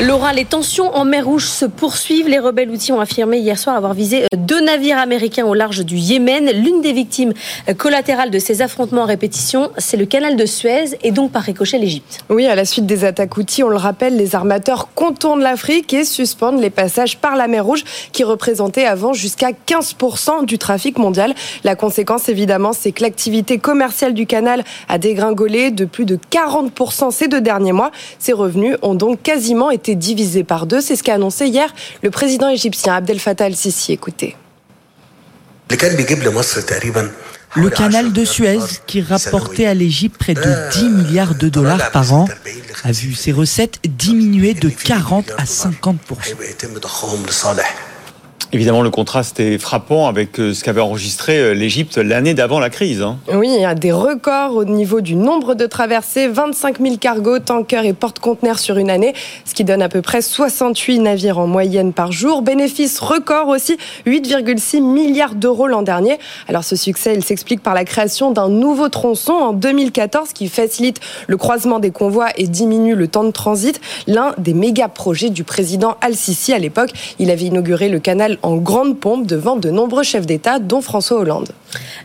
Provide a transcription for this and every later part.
Laura, les tensions en mer Rouge se poursuivent. Les rebelles outils ont affirmé hier soir avoir visé deux navires américains au large du Yémen. L'une des victimes collatérales de ces affrontements en répétition, c'est le canal de Suez et donc par ricochet l'Égypte. Oui, à la suite des attaques outils, on le rappelle, les armateurs contournent l'Afrique et suspendent les passages par la mer Rouge qui représentaient avant jusqu'à 15% du trafic mondial. La conséquence, évidemment, c'est que l'activité commerciale du canal a dégringolé de plus de 40% ces deux derniers mois. Ces revenus ont donc quasiment été divisé par deux. C'est ce qu'a annoncé hier le président égyptien Abdel Fattah el-Sisi. Écoutez. Le canal de Suez, qui rapportait à l'Égypte près de 10 milliards de dollars par an, a vu ses recettes diminuer de 40 à 50 Évidemment, le contraste est frappant avec euh, ce qu'avait enregistré euh, l'Égypte l'année d'avant la crise. Hein. Oui, il y a des records au niveau du nombre de traversées, 25 000 cargos, tankers et porte-conteneurs sur une année, ce qui donne à peu près 68 navires en moyenne par jour. Bénéfice record aussi, 8,6 milliards d'euros l'an dernier. Alors ce succès, il s'explique par la création d'un nouveau tronçon en 2014 qui facilite le croisement des convois et diminue le temps de transit. L'un des méga projets du président Al-Sisi à l'époque, il avait inauguré le canal en grande pompe devant de nombreux chefs d'État, dont François Hollande.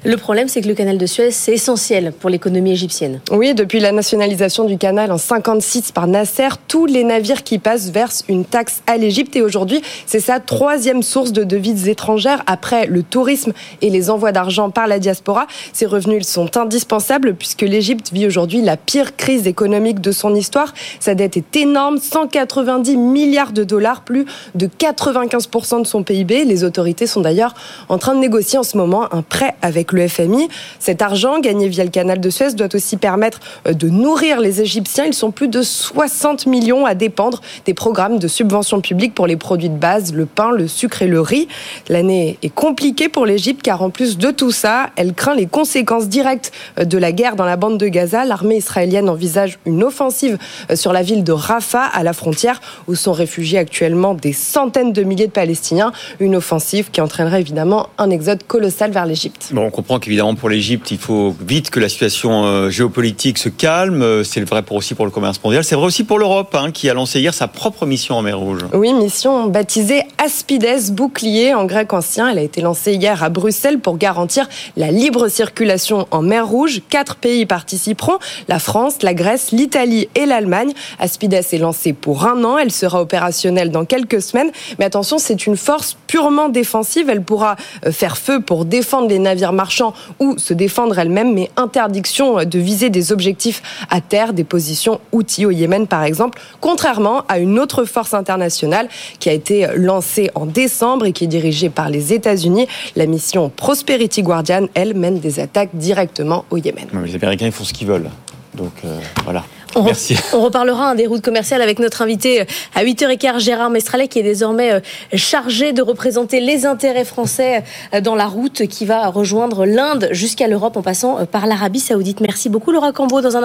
Le problème, c'est que le canal de Suez, c'est essentiel pour l'économie égyptienne. Oui, depuis la nationalisation du canal en 56 par Nasser, tous les navires qui passent versent une taxe à l'Égypte et aujourd'hui, c'est sa troisième source de devises étrangères après le tourisme et les envois d'argent par la diaspora. Ces revenus sont indispensables puisque l'Égypte vit aujourd'hui la pire crise économique de son histoire. Sa dette est énorme, 190 milliards de dollars, plus de 95% de son PIB. Les autorités sont d'ailleurs en train de négocier en ce moment un prêt avec le FMI. Cet argent gagné via le canal de Suez doit aussi permettre euh, de nourrir les Égyptiens. Ils sont plus de 60 millions à dépendre des programmes de subvention publique pour les produits de base, le pain, le sucre et le riz. L'année est compliquée pour l'Égypte car en plus de tout ça, elle craint les conséquences directes euh, de la guerre dans la bande de Gaza. L'armée israélienne envisage une offensive euh, sur la ville de Rafah à la frontière où sont réfugiés actuellement des centaines de milliers de Palestiniens. Une offensive qui entraînerait évidemment un exode colossal vers l'Égypte. Comprend qu'évidemment pour l'Égypte, il faut vite que la situation euh, géopolitique se calme. Euh, c'est vrai pour aussi pour le commerce mondial. C'est vrai aussi pour l'Europe, hein, qui a lancé hier sa propre mission en mer Rouge. Oui, mission baptisée Aspides bouclier en grec ancien. Elle a été lancée hier à Bruxelles pour garantir la libre circulation en mer Rouge. Quatre pays participeront la France, la Grèce, l'Italie et l'Allemagne. Aspides est lancée pour un an. Elle sera opérationnelle dans quelques semaines. Mais attention, c'est une force purement défensive. Elle pourra euh, faire feu pour défendre les navires marchands ou se défendre elle-même, mais interdiction de viser des objectifs à terre, des positions outils au Yémen par exemple, contrairement à une autre force internationale qui a été lancée en décembre et qui est dirigée par les États-Unis. La mission Prosperity Guardian, elle, mène des attaques directement au Yémen. les Américains, font ce qu'ils veulent. Donc euh, voilà. On, Merci. on reparlera des routes commerciales avec notre invité euh, à 8h15, Gérard Mestralet, qui est désormais euh, chargé de représenter les intérêts français euh, dans la route qui va rejoindre l'Inde jusqu'à l'Europe en passant par l'Arabie Saoudite. Merci beaucoup, Laura Cambo. Dans un